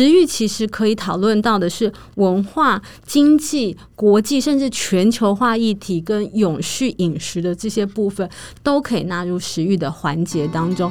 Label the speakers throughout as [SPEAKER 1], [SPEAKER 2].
[SPEAKER 1] 食欲其实可以讨论到的是文化、经济、国际甚至全球化议题跟永续饮食的这些部分，都可以纳入食欲的环节当中。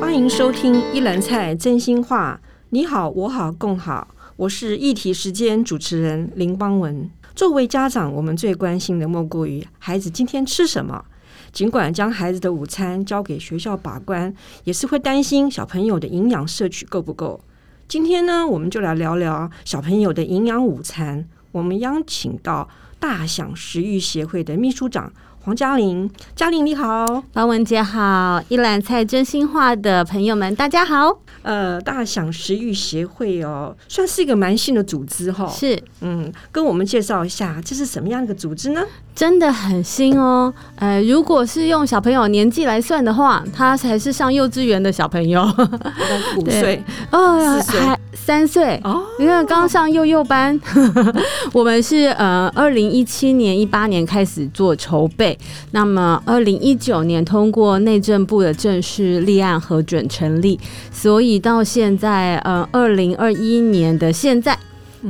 [SPEAKER 2] 欢迎收听一篮菜真心话，你好，我好，共好。我是议题时间主持人林邦文。作为家长，我们最关心的莫过于孩子今天吃什么。尽管将孩子的午餐交给学校把关，也是会担心小朋友的营养摄取够不够。今天呢，我们就来聊聊小朋友的营养午餐。我们邀请到大享食欲协会的秘书长。黄嘉玲，嘉玲你好，
[SPEAKER 1] 邦文杰好，一兰菜真心话的朋友们大家好。
[SPEAKER 2] 呃，大享食育协会哦，算是一个蛮新的组织哈、哦。
[SPEAKER 1] 是，
[SPEAKER 2] 嗯，跟我们介绍一下，这是什么样的组织呢？
[SPEAKER 1] 真的很新哦。呃，如果是用小朋友年纪来算的话，他才是上幼稚园的小朋友，
[SPEAKER 2] 五岁
[SPEAKER 1] 哦，四岁还三岁哦。你看，刚上幼幼班。我们是呃，二零一七年、一八年开始做筹备。那么，二零一九年通过内政部的正式立案核准成立，所以到现在，呃，二零二一年的现在。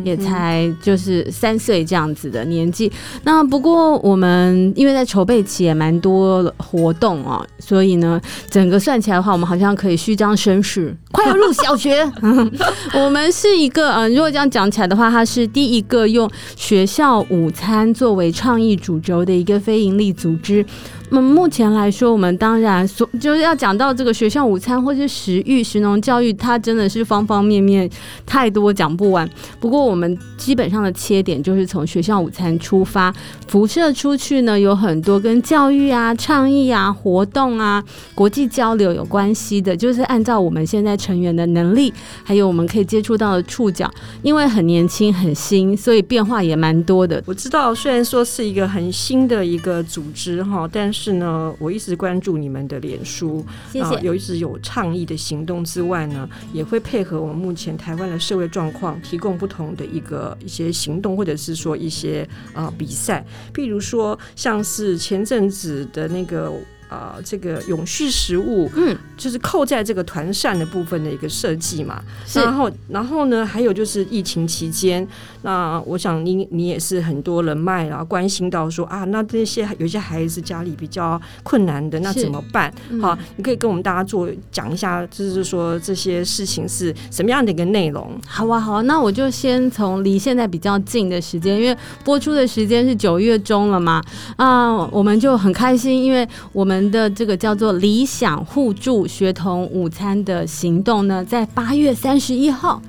[SPEAKER 1] 也才就是三岁这样子的年纪，那不过我们因为在筹备期也蛮多活动啊，所以呢，整个算起来的话，我们好像可以虚张声势，快要入小学。我们是一个，嗯，如果这样讲起来的话，它是第一个用学校午餐作为创意主轴的一个非营利组织。那么目前来说，我们当然说就是要讲到这个学校午餐或是食育、食农教育，它真的是方方面面太多讲不完。不过我们基本上的切点就是从学校午餐出发，辐射出去呢，有很多跟教育啊、倡议啊、活动啊、国际交流有关系的，就是按照我们现在成员的能力，还有我们可以接触到的触角，因为很年轻很新，所以变化也蛮多的。
[SPEAKER 2] 我知道，虽然说是一个很新的一个组织哈，但是。是呢，我一直关注你们的脸书，
[SPEAKER 1] 谢谢。
[SPEAKER 2] 有一直有倡议的行动之外呢，也会配合我们目前台湾的社会状况，提供不同的一个一些行动，或者是说一些啊、呃、比赛，譬如说像是前阵子的那个。啊、呃，这个永续食物，嗯，就是扣在这个团扇的部分的一个设计嘛。是。然后，然后呢，还有就是疫情期间，那我想你你也是很多人脉啊，关心到说啊，那这些有些孩子家里比较困难的，那怎么办？好、嗯，你可以跟我们大家做讲一下，就是说这些事情是什么样的一个内容？
[SPEAKER 1] 好啊，好啊，那我就先从离现在比较近的时间，因为播出的时间是九月中了嘛，啊，我们就很开心，因为我们。的这个叫做理想互助学童午餐的行动呢，在八月三十一号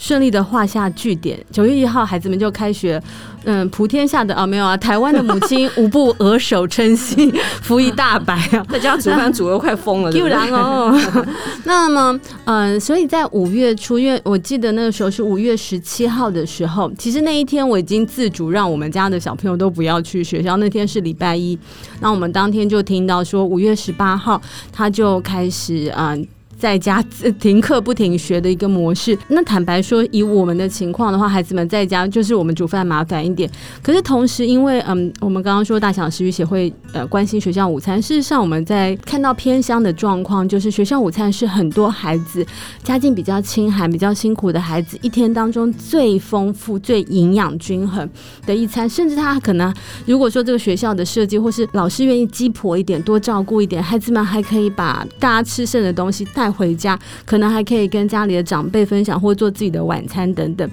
[SPEAKER 1] 顺利的画下句点。九月一号，孩子们就开学。嗯，普天下的啊，没有啊，台湾的母亲无不额手称心，福一大白啊，
[SPEAKER 2] 在家煮饭煮的快疯了，
[SPEAKER 1] 又然哦。那么，嗯，所以在五月初，因为我记得那个时候是五月十七号的时候，其实那一天我已经自主让我们家的小朋友都不要去学校。那天是礼拜一，那我们当天就听到说，五月十八号他就开始嗯。在家停课不停学的一个模式。那坦白说，以我们的情况的话，孩子们在家就是我们煮饭麻烦一点。可是同时，因为嗯，我们刚刚说大小食育协会呃关心学校午餐，事实上我们在看到偏乡的状况，就是学校午餐是很多孩子家境比较清寒、比较辛苦的孩子一天当中最丰富、最营养均衡的一餐。甚至他可能如果说这个学校的设计或是老师愿意鸡婆一点、多照顾一点，孩子们还可以把大家吃剩的东西带回家，可能还可以跟家里的长辈分享，或做自己的晚餐等等。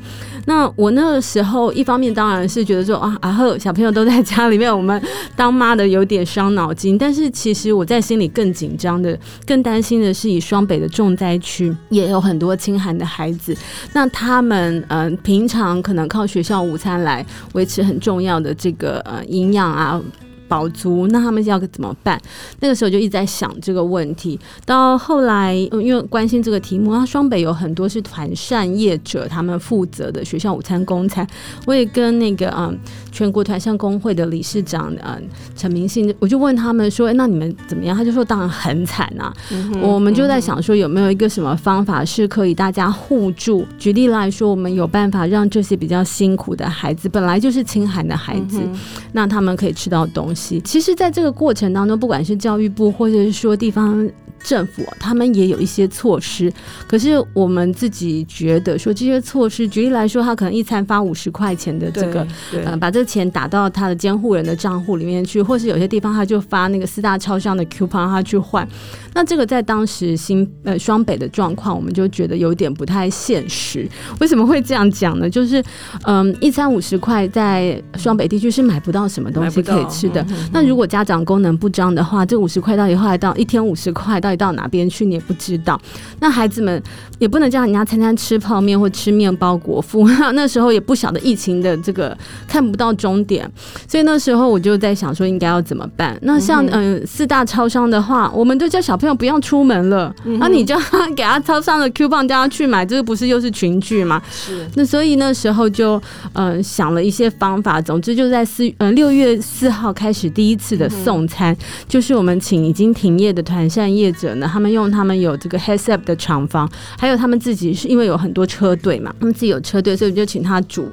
[SPEAKER 1] 那我那个时候，一方面当然是觉得说啊，啊，小朋友都在家里面，我们当妈的有点伤脑筋。但是其实我在心里更紧张的、更担心的是，以双北的重灾区也有很多清寒的孩子。那他们嗯、平常可能靠学校午餐来维持很重要的这个呃营养啊。饱足，那他们要怎么办？那个时候就一直在想这个问题。到后来，因为关心这个题目，然后双北有很多是团膳业者，他们负责的学校午餐公餐，我也跟那个嗯全国团膳工会的理事长嗯陈明信，我就问他们说，哎，那你们怎么样？他就说，当然很惨啊。嗯、我们就在想说，有没有一个什么方法是可以大家互助？举例来说，我们有办法让这些比较辛苦的孩子，本来就是清寒的孩子，嗯、那他们可以吃到东西。其实，在这个过程当中，不管是教育部，或者是说地方。政府他们也有一些措施，可是我们自己觉得说这些措施，举例来说，他可能一餐发五十块钱的这个，呃，把这个钱打到他的监护人的账户里面去，或是有些地方他就发那个四大超商的 coupon 让他去换。那这个在当时新呃双北的状况，我们就觉得有点不太现实。为什么会这样讲呢？就是嗯，一餐五十块在双北地区是买不到什么东西可以吃的。那如果家长功能不彰的话，这五十块到以后来到一天五十块到底到哪边去，你也不知道。那孩子们也不能叫人家餐餐吃泡面或吃面包果腹。那时候也不晓得疫情的这个看不到终点，所以那时候我就在想说应该要怎么办。那像嗯四大超商的话，我们就叫小朋友。不要出门了，那、嗯啊、你就给他超商的 coupon 叫他去买，这个不是又是群聚吗？是。那所以那时候就呃想了一些方法，总之就在四嗯六月四号开始第一次的送餐，嗯、就是我们请已经停业的团扇业者呢，他们用他们有这个 up 的厂房，还有他们自己是因为有很多车队嘛，他们自己有车队，所以就请他煮。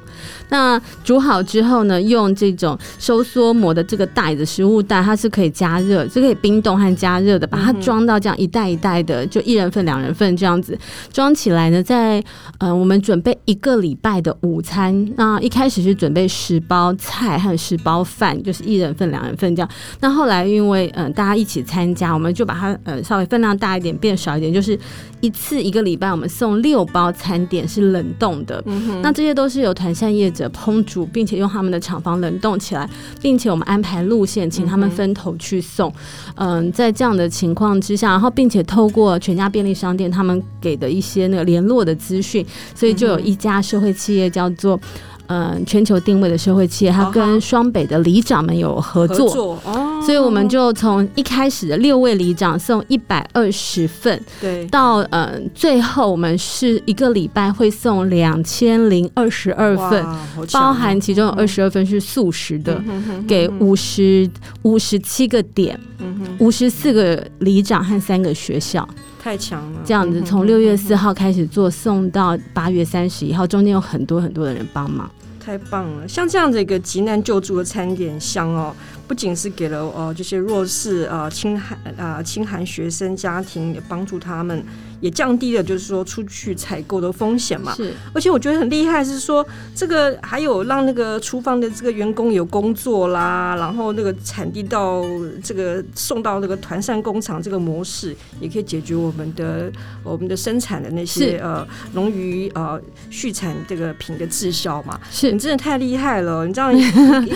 [SPEAKER 1] 那煮好之后呢，用这种收缩膜的这个袋子，食物袋，它是可以加热，是可以冰冻和加热的，把它装到这样一袋一袋的，就一人份、两人份这样子装起来呢。在呃，我们准备一个礼拜的午餐，那一开始是准备十包菜和十包饭，就是一人份、两人份这样。那后来因为嗯、呃，大家一起参加，我们就把它呃稍微分量大一点，变少一点，就是一次一个礼拜我们送六包餐点是冷冻的。嗯、那这些都是由团膳业者烹煮，并且用他们的厂房冷冻起来，并且我们安排路线，请他们分头去送。嗯、呃，在这样的情况之下，然后并且透过全家便利商店他们给的一些那个联络的资讯，所以就有一家社会企业叫做。嗯，全球定位的社会企业，它跟双北的里长们有合作，合作哦，所以我们就从一开始的六位里长送一百二十份，对，到嗯最后我们是一个礼拜会送两千零二十二份，包含其中有二十二份是素食的，给五十五十七个点，五十四个里长和三个学校，
[SPEAKER 2] 太强了。
[SPEAKER 1] 这样子从六月四号开始做，送到八月三十一号，中间有很多很多的人帮忙。
[SPEAKER 2] 太棒了！像这样的一个急难救助的餐点箱哦，不仅是给了哦这些弱势啊、清寒啊、清寒学生家庭，也帮助他们。也降低了，就是说出去采购的风险嘛。是，而且我觉得很厉害，是说这个还有让那个厨房的这个员工有工作啦，然后那个产地到这个送到那个团膳工厂这个模式，也可以解决我们的我们的生产的那些呃农渔呃畜产这个品的滞销嘛。是，你真的太厉害了，你这样一,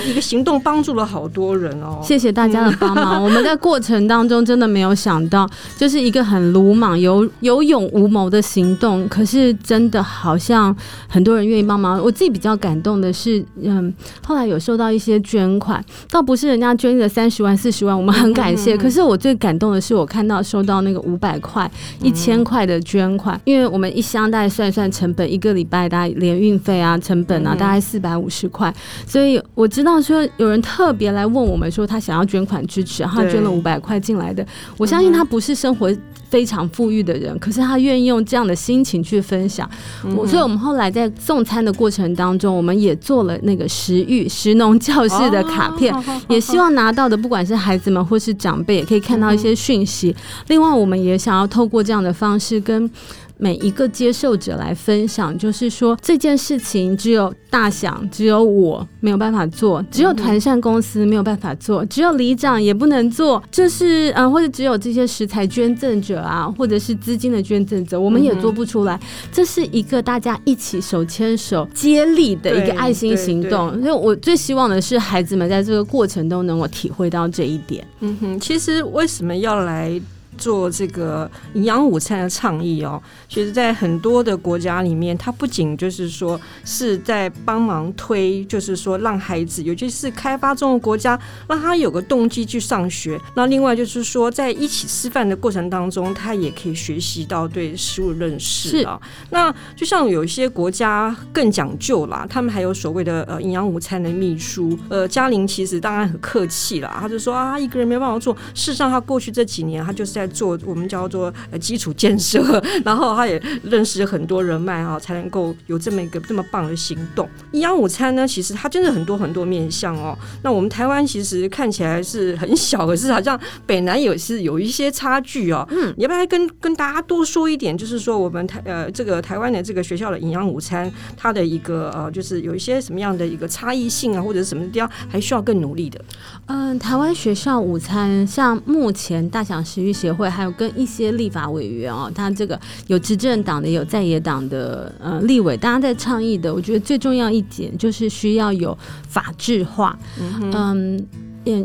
[SPEAKER 2] 一个行动帮助了好多人哦。谢谢大家的帮忙，我们在过程当中真的没有想到，就是一个很鲁莽有有。有勇无谋的行动，可是真的好像很多人愿意帮忙。我自己比较感动的是，嗯，后来有收到一些捐款，倒不是人家捐的三十万、四十万，我们很感谢。可是我最感动的是，我看到收到那个五百块、一千块的捐款，因为我们一箱大概算一算成本，一个礼拜大概连运费啊、成本啊，大概四百五十块。所以我知道说有人特别来问我们说他想要捐款支持，然后他捐了五百块进来的。我相信他不是生活非常富裕的人，可是他愿意用这样的心情去分享。我、嗯，所以我们后来在送餐的过程当中，我们也做了那个食育食农教室的卡片，哦，也希望拿到的不管是孩子们或是长辈，也可以看到一些讯息。嗯。另外，我们也想要透过这样的方式跟。每一个接受者来分享，就是说这件事情只有大想，只有我没有办法做，只有团扇公司没有办法做，只有里长也不能做，就是嗯，或者只有这些食材捐赠者啊，或者是资金的捐赠者，我们也做不出来。这是一个大家一起手牵手接力的一个爱心行动。所以我最希望的是孩子们在这个过程都能够体会到这一点。嗯哼，其实为什么要来？做这个营养午餐的倡议哦。其实，在很多的国家里面，它不仅就是说是在帮忙推，就是说让孩子，尤其是开发中的国家，让他有个动机去上学。那另外就是说，在一起吃饭的过程当中，他也可以学习到对食物认识啊。那就像有一些国家更讲究啦，他们还有所谓的呃营养午餐的秘书。呃，嘉玲其实当然很客气啦，他就说啊，一个人没办法做。事实上，他过去这几年，他就是在做我们叫做呃基础建设，然后他也认识很多人脉哈，才能够有这么一个这么棒的行动。营养午餐呢，其实它真的很多很多面向哦。那我们台湾其实看起来是很小，可是好像北南也是有一些差距哦。嗯，你要不要跟跟大家多说一点？就是说我们台呃这个台湾的这个学校的营养午餐，它的一个呃就是有一些什么样的一个差异性啊，或者是什么地方还需要更努力的？
[SPEAKER 1] 嗯，台湾学校午餐，像目前大享食育协会，还有跟一些立法委员哦，他这个有执政党的，有在野党的呃立委，大家在倡议的，我觉得最重要一点就是需要有法制化。嗯，嗯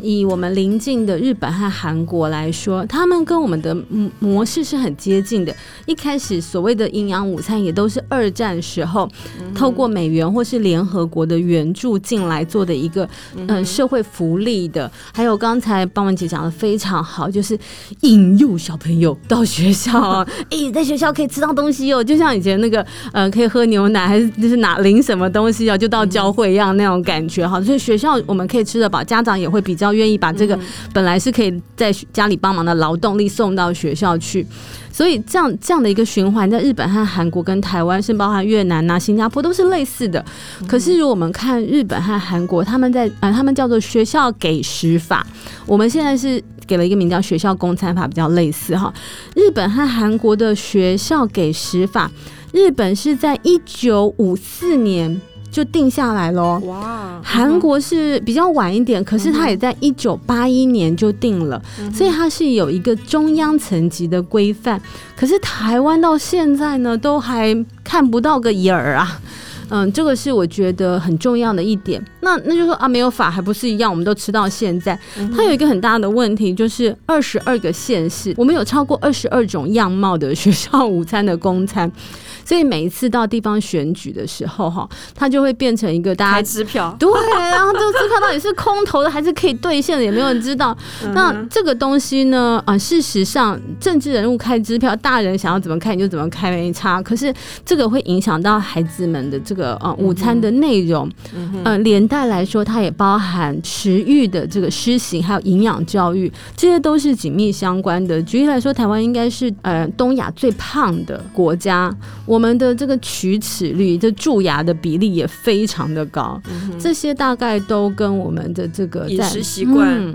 [SPEAKER 1] 以我们邻近的日本和韩国来说，他们跟我们的模式是很接近的。一开始所谓的营养午餐也都是二战时候透过美元或是联合国的援助进来做的一个嗯社会福利的。还有刚才邦文姐讲的非常好，就是引诱小朋友到学校啊，诶，在学校可以吃到东西哦，就像以前那个呃可以喝牛奶还是就是拿领什么东西啊，就到教会一样那种感觉哈。所以学校我们可以吃得饱，家长也会比。比较愿意把这个本来是可以在家里帮忙的劳动力送到学校去，所以这样这样的一个循环，在日本和韩国跟台湾，甚至包含越南呐、新加坡都是类似的。可是，如果我们看日本和韩国，他们在呃，他们叫做学校给食法，我们现在是给了一个名叫学校供餐法，比较类似哈。日本和韩国的学校给食法，日本是在一九五四年。就定下来喽。哇，韩国是比较晚一点，可是它也在一九八一年就定了，所以它是有一个中央层级的规范。可是台湾到现在呢，都还看不到个影儿啊。嗯，这个是我觉得很重要的一点。那那就说啊，没有法还不是一样，我们都吃到现在。它有一个很大的问题，就是二十二个县市，我们有超过二十二种样貌的学校午餐的公餐。所以每一次到地方选举的时候，哈，它就会变成一个大家
[SPEAKER 2] 开支票，
[SPEAKER 1] 对，然后这个支票到底是空投的还是可以兑现的，也没有人知道。那这个东西呢，啊，事实上政治人物开支票，大人想要怎么开你就怎么开，没差。可是这个会影响到孩子们的这个呃午餐的内容，呃，连带来说，它也包含食欲的这个施行，还有营养教育，这些都是紧密相关的。举例来说，台湾应该是呃东亚最胖的国家。我们的这个龋齿率，这蛀牙的比例也非常的高，嗯、这些大概都跟我们的这个
[SPEAKER 2] 饮食习
[SPEAKER 1] 惯，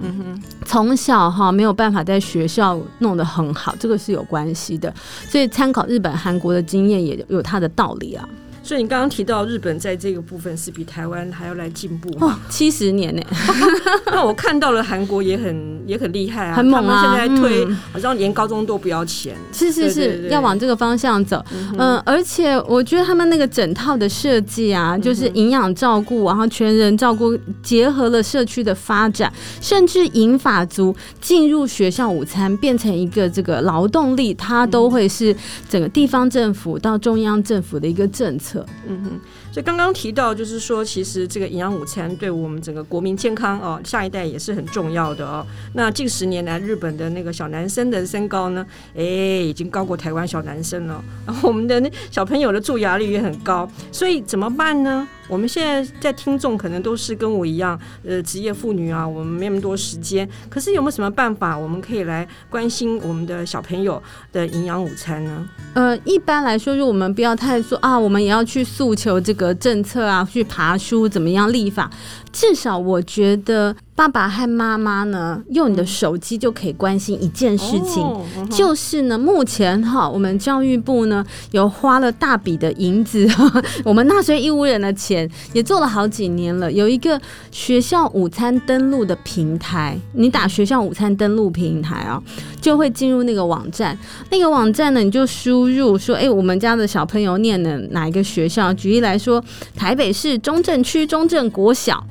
[SPEAKER 1] 从小哈没有办法在学校弄得很好，这个是有关系的。所以参考日本、韩国的经验也有它的道理啊。
[SPEAKER 2] 所以你刚刚提到日本在这个部分是比台湾还要来进步
[SPEAKER 1] 哦，七十年呢。
[SPEAKER 2] 那我看到了韩国也很也很厉害啊，
[SPEAKER 1] 很猛啊！
[SPEAKER 2] 现在推好像连高中都不要钱，
[SPEAKER 1] 是是是，要往这个方向走。嗯，而且我觉得他们那个整套的设计啊，就是营养照顾，然后全人照顾，结合了社区的发展，甚至银发族进入学校午餐变成一个这个劳动力，它都会是整个地方政府到中央政府的一个政策。
[SPEAKER 2] 嗯哼，所以刚刚提到，就是说，其实这个营养午餐对我们整个国民健康哦，下一代也是很重要的哦。那近十年来，日本的那个小男生的身高呢，哎，已经高过台湾小男生了。然 后我们的那小朋友的蛀牙率也很高，所以怎么办呢？我们现在在听众可能都是跟我一样，呃，职业妇女啊，我们没那么多时间。可是有没有什么办法，我们可以来关心我们的小朋友的营养午餐呢？
[SPEAKER 1] 呃，一般来说，就我们不要太说啊，我们也要去诉求这个政策啊，去爬书怎么样立法。至少我觉得，爸爸和妈妈呢，用你的手机就可以关心一件事情，就是呢，目前哈，我们教育部呢有花了大笔的银子，我们纳税义务人的钱也做了好几年了，有一个学校午餐登录的平台，你打学校午餐登录平台啊，就会进入那个网站，那个网站呢，你就输入说，哎，我们家的小朋友念的哪一个学校？举例来说，台北市中正区中正国小。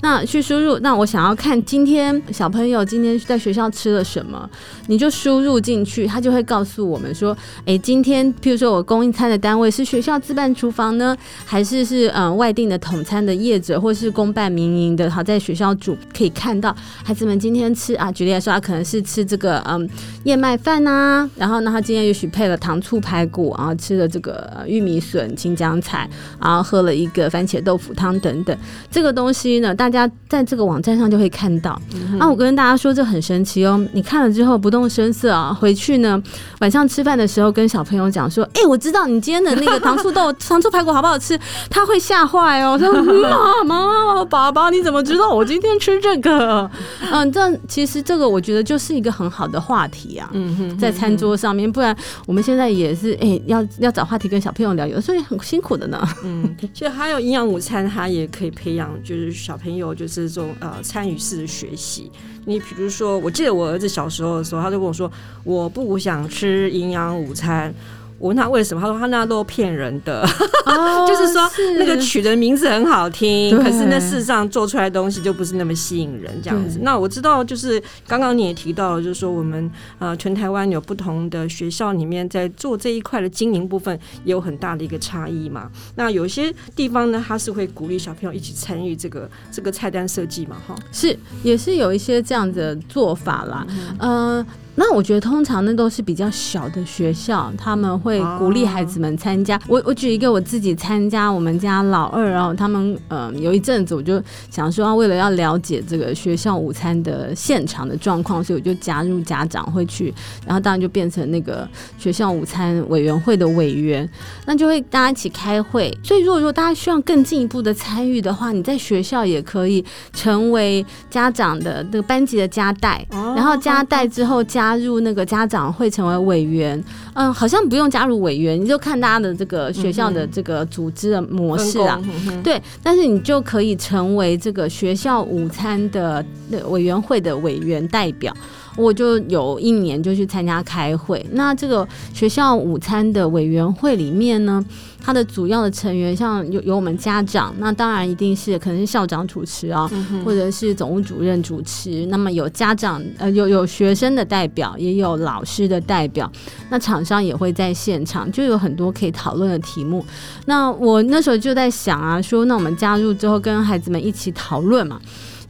[SPEAKER 1] 那去输入，那我想要看今天小朋友今天在学校吃了什么，你就输入进去，他就会告诉我们说，哎、今天譬如说我供应餐的单位是学校自办厨房呢，还是是嗯外订的统餐的业者，或是公办民营的，好在学校煮，可以看到孩子们今天吃啊，举例来说，他可能是吃这个嗯燕麦饭呐，然后呢，他今天也许配了糖醋排骨，然后吃了这个玉米笋、青江菜，然后喝了一个番茄豆腐汤等等，这个东西呢，大家在这个网站上就会看到。嗯、啊，我跟大家说，这很神奇哦，你看了之后不动声色啊，回去呢晚上吃饭的时候跟小朋友讲说，哎、欸，我知道你今天的那个糖醋豆 糖醋排骨好不好吃，他会吓坏哦，说 妈妈爸爸你怎么知道我今天吃这个？嗯，这其实这个我觉得就是一个很好的话题啊，嗯哼，在餐桌上面，不然我们现在也是哎、欸，要要找话题跟小朋友聊，有时候也很辛苦的呢。
[SPEAKER 2] 嗯，其实还有营养午餐，它也可以培养，就是小朋友有就是这种呃参与式的学习。你比如说，我记得我儿子小时候的时候，他就跟我说，我不想吃营养午餐。我问他为什么，他说他那都骗人的，哦、就是说那个取的名字很好听，可是那事实上做出来的东西就不是那么吸引人这样子。那我知道，就是刚刚你也提到了，就是说我们呃全台湾有不同的学校里面在做这一块的经营部分也有很大的一个差异嘛。那有些地方呢，他是会鼓励小朋友一起参与这个这个菜单设计嘛，哈，
[SPEAKER 1] 是也是有一些这样的做法啦，嗯。呃那我觉得通常那都是比较小的学校，他们会鼓励孩子们参加。啊、我我举一个我自己参加我们家老二，然后他们嗯、呃、有一阵子我就想说，为了要了解这个学校午餐的现场的状况，所以我就加入家长会去，然后当然就变成那个学校午餐委员会的委员，那就会大家一起开会。所以如果说大家需要更进一步的参与的话，你在学校也可以成为家长的那个班级的家代，啊、然后家带之后加。加入那个家长会成为委员，嗯，好像不用加入委员，你就看大家的这个学校的这个组织的模式啊，对，但是你就可以成为这个学校午餐的委员会的委员代表。我就有一年就去参加开会，那这个学校午餐的委员会里面呢，它的主要的成员像有有我们家长，那当然一定是可能是校长主持啊，或者是总务主任主持。那么有家长呃有有学生的代表，也有老师的代表，那厂商也会在现场，就有很多可以讨论的题目。那我那时候就在想啊，说那我们加入之后跟孩子们一起讨论嘛。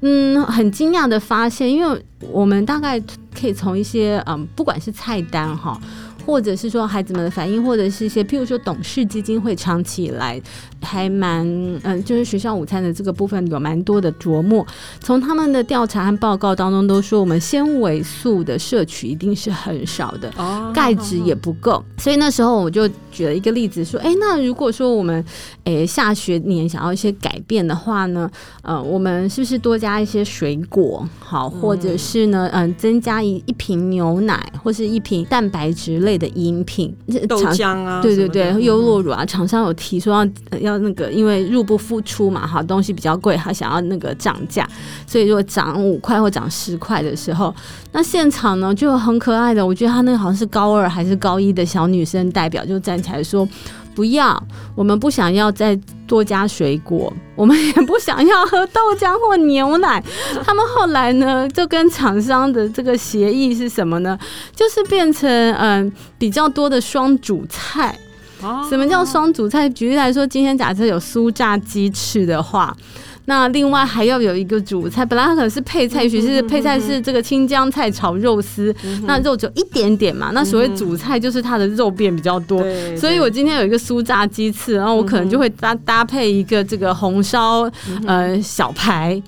[SPEAKER 1] 嗯，很惊讶的发现，因为我们大概可以从一些嗯，不管是菜单哈。或者是说孩子们的反应，或者是一些譬如说董事基金会长期以来还蛮嗯，就是学校午餐的这个部分有蛮多的琢磨。从他们的调查和报告当中都说，我们纤维素的摄取一定是很少的，钙质也不够。所以那时候我就举了一个例子说，哎，那如果说我们诶下学年想要一些改变的话呢，呃，我们是不是多加一些水果好，或者是呢，嗯，增加一一瓶牛奶或是一瓶蛋白质类的饮品，
[SPEAKER 2] 豆浆啊，
[SPEAKER 1] 对对对，优酪乳啊，厂商有提说要要那个，因为入不敷出嘛，哈，东西比较贵，他想要那个涨价，所以如果涨五块或涨十块的时候，那现场呢就很可爱的，我觉得他那个好像是高二还是高一的小女生代表就站起来说。不要，我们不想要再多加水果，我们也不想要喝豆浆或牛奶。他们后来呢，就跟厂商的这个协议是什么呢？就是变成嗯比较多的双主菜。什么叫双主菜？举例来说，今天假设有酥炸鸡翅的话。那另外还要有一个主菜，本来它可能是配菜，也许是配菜是这个青江菜炒肉丝，嗯、那肉只有一点点嘛。那所谓主菜就是它的肉变比较多，嗯、所以我今天有一个酥炸鸡翅，然后我可能就会搭搭配一个这个红烧呃小排。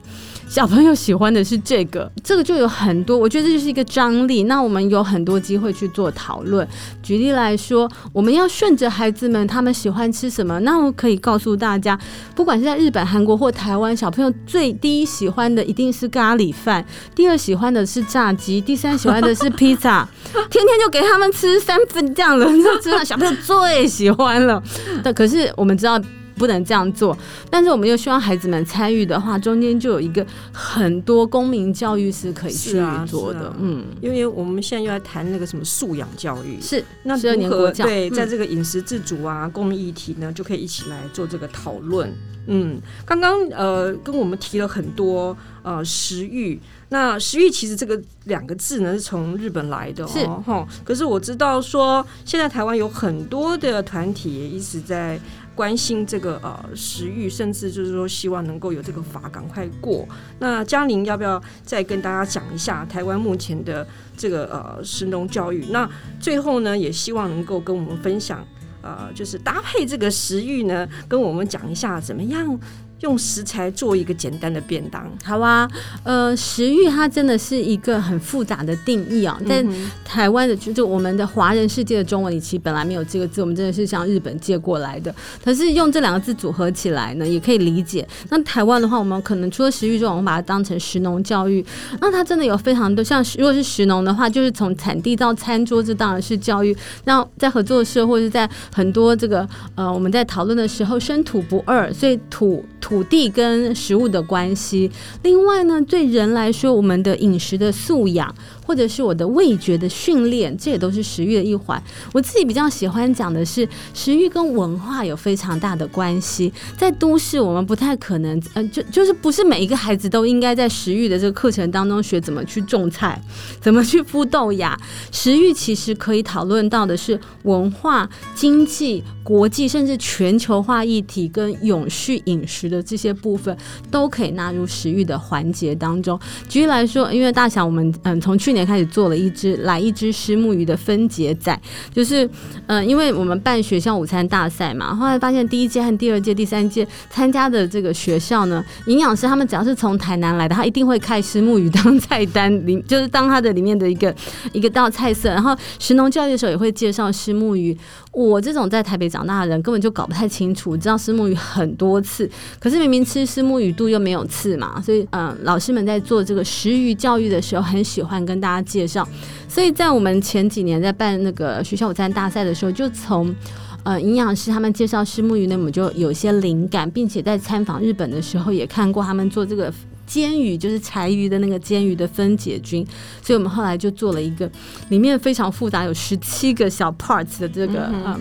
[SPEAKER 1] 小朋友喜欢的是这个，这个就有很多，我觉得这就是一个张力。那我们有很多机会去做讨论。举例来说，我们要顺着孩子们他们喜欢吃什么，那我可以告诉大家，不管是在日本、韩国或台湾，小朋友最第一喜欢的一定是咖喱饭，第二喜欢的是炸鸡，第三喜欢的是披萨。天天就给他们吃三分这样的，你就知道小朋友最喜欢了。但可是我们知道。不能这样做。但是我们又希望孩子们参与的话，中间就有一个很多公民教育是可以去做的。啊啊、嗯，
[SPEAKER 2] 因为我们现在又在谈那个什么素养教育，
[SPEAKER 1] 是
[SPEAKER 2] 那如何对在这个饮食自主啊、公民议题呢，就可以一起来做这个讨论。嗯，刚刚呃跟我们提了很多呃食欲，那食欲其实这个两个字呢是从日本来的哦，哈。可是我知道说现在台湾有很多的团体也一直在关心这个呃食欲，甚至就是说希望能够有这个法赶快过。那嘉玲要不要再跟大家讲一下台湾目前的这个呃神农教育？那最后呢，也希望能够跟我们分享。呃，就是搭配这个食欲呢，跟我们讲一下怎么样。用食材做一个简单的便当，
[SPEAKER 1] 好啊。呃，食欲它真的是一个很复杂的定义啊。在台湾的，就我们的华人世界的中文里，其实本来没有这个字，我们真的是向日本借过来的。可是用这两个字组合起来呢，也可以理解。那台湾的话，我们可能除了食欲之外，我们把它当成食农教育。那它真的有非常多，像如果是食农的话，就是从产地到餐桌，这当然是教育。那在合作社或者是在很多这个呃，我们在讨论的时候，生土不二，所以土土。土地跟食物的关系，另外呢，对人来说，我们的饮食的素养，或者是我的味觉的训练，这也都是食欲的一环。我自己比较喜欢讲的是，食欲跟文化有非常大的关系。在都市，我们不太可能，呃，就就是不是每一个孩子都应该在食欲的这个课程当中学怎么去种菜，怎么去孵豆芽。食欲其实可以讨论到的是文化、经济、国际，甚至全球化议题跟永续饮食的。这些部分都可以纳入食育的环节当中。举例来说，因为大侠我们嗯从去年开始做了一只来一只虱目鱼的分节仔，就是嗯因为我们办学校午餐大赛嘛，后来发现第一届和第二届、第三届参加的这个学校呢，营养师他们只要是从台南来的，他一定会开石目鱼当菜单里，就是当他的里面的一个一个道菜色。然后食农教育的时候也会介绍虱目鱼。我这种在台北长大的人根本就搞不太清楚，知道虱目鱼很多次，可可是明明吃虱目鱼肚又没有刺嘛，所以嗯，老师们在做这个食育教育的时候，很喜欢跟大家介绍。所以在我们前几年在办那个学校午餐大赛的时候，就从呃营养师他们介绍虱目鱼呢，我们就有些灵感，并且在参访日本的时候也看过他们做这个。煎鱼就是柴鱼的那个煎鱼的分解菌，所以我们后来就做了一个里面非常复杂，有十七个小 parts 的这个。嗯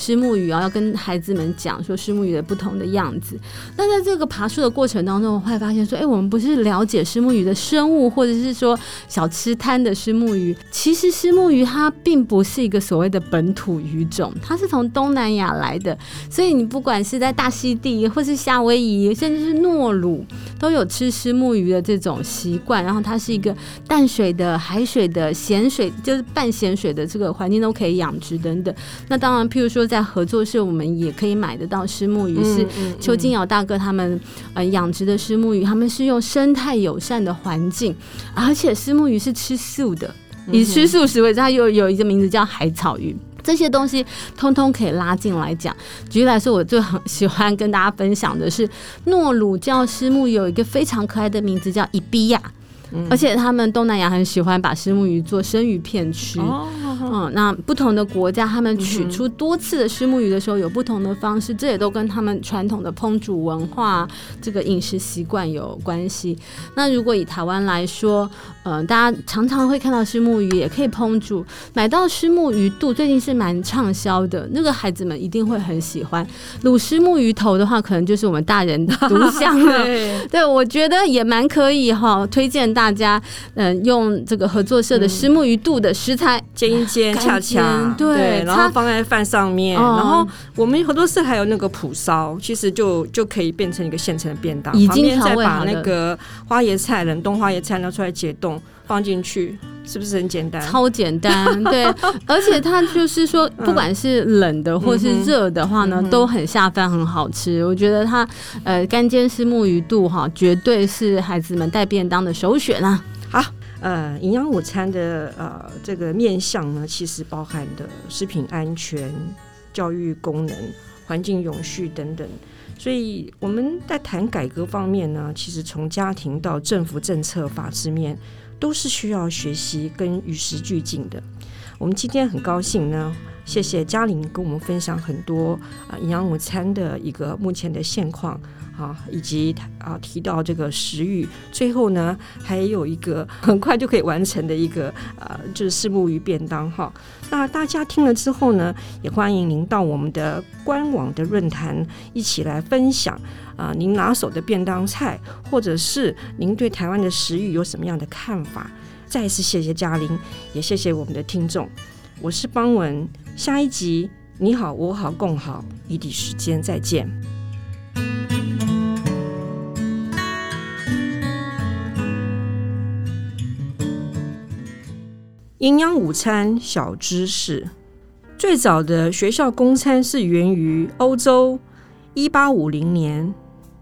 [SPEAKER 1] 虱目鱼啊，要跟孩子们讲说虱目鱼的不同的样子。那在这个爬树的过程当中，我会发现说，哎，我们不是了解虱目鱼的生物，或者是说小吃摊的虱目鱼。其实虱目鱼它并不是一个所谓的本土鱼种，它是从东南亚来的。所以你不管是在大溪地，或是夏威夷，甚至是诺鲁，都有吃虱目鱼的这种习惯。然后它是一个淡水的、海水的、咸水，就是半咸水的这个环境都可以养殖等等。那当然，譬如说。在合作社，我们也可以买得到虱目鱼，是邱金尧大哥他们呃养殖的虱目鱼，他们是用生态友善的环境，而且虱目鱼是吃素的，以吃素食为主，它又有一个名字叫海草鱼，这些东西通通可以拉进来讲。举例来说，我最很喜欢跟大家分享的是诺鲁叫虱目鱼有一个非常可爱的名字叫伊比亚。而且他们东南亚很喜欢把虱目鱼做生鱼片吃。哦，嗯，那不同的国家，他们取出多次的虱目鱼的时候，有不同的方式，这也都跟他们传统的烹煮文化、这个饮食习惯有关系。那如果以台湾来说，嗯、呃，大家常常会看到虱目鱼，也可以烹煮。买到虱目鱼肚最近是蛮畅销的，那个孩子们一定会很喜欢。卤虱目鱼头的话，可能就是我们大人的独享了。对，我觉得也蛮可以哈，推荐大家，嗯、呃，用这个合作社的虱目鱼肚的食材煎一煎，煎恰恰对，然后放在饭上面。嗯、然后我们合作社还有那个蒲烧，其实就就可以变成一个现成的便当。已经再把那个花椰菜冷冻花椰菜拿出来解冻。放进去是不是很简单？超简单，对，而且它就是说，不管是冷的或是热的话呢，嗯、都很下饭，很好吃。我觉得它呃干煎虱目鱼肚哈，绝对是孩子们带便当的首选啊。
[SPEAKER 2] 呃，营养午餐的呃这个面向呢，其实包含的食品安全、教育功能、环境永续等等。所以我们在谈改革方面呢，其实从家庭到政府政策、法制面。都是需要学习跟与时俱进的。我们今天很高兴呢，谢谢嘉玲跟我们分享很多啊营养午餐的一个目前的现况。啊，以及啊提到这个食欲，最后呢还有一个很快就可以完成的一个呃，就是四目鱼便当哈。那大家听了之后呢，也欢迎您到我们的官网的论坛一起来分享啊，您拿手的便当菜，或者是您对台湾的食欲有什么样的看法？再次谢谢嘉玲，也谢谢我们的听众，我是邦文，下一集你好我好共好，一地时间再见。营养午餐小知识：最早的学校供餐是源于欧洲，一八五零年。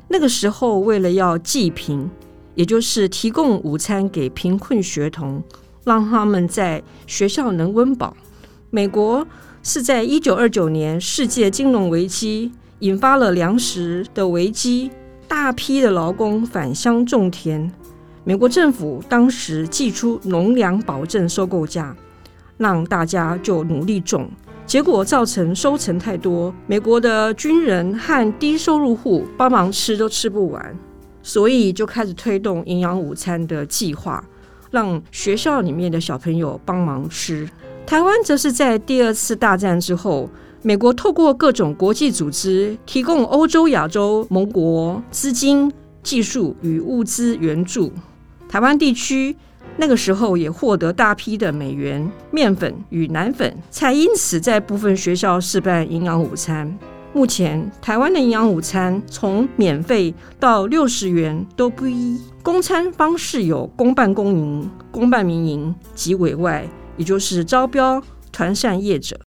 [SPEAKER 2] 那个时候，为了要济贫，也就是提供午餐给贫困学童，让他们在学校能温饱。美国是在一九二九年世界金融危机引发了粮食的危机，大批的劳工返乡种田。美国政府当时寄出农粮保证收购价，让大家就努力种，结果造成收成太多，美国的军人和低收入户帮忙吃都吃不完，所以就开始推动营养午餐的计划，让学校里面的小朋友帮忙吃。台湾则是在第二次大战之后，美国透过各种国际组织提供欧洲、亚洲盟国资金、技术与物资援助。台湾地区那个时候也获得大批的美元、面粉与奶粉，才因此在部分学校试办营养午餐。目前台湾的营养午餐从免费到六十元都不一，供餐方式有公办公营、公办民营及委外，也就是招标团膳业者。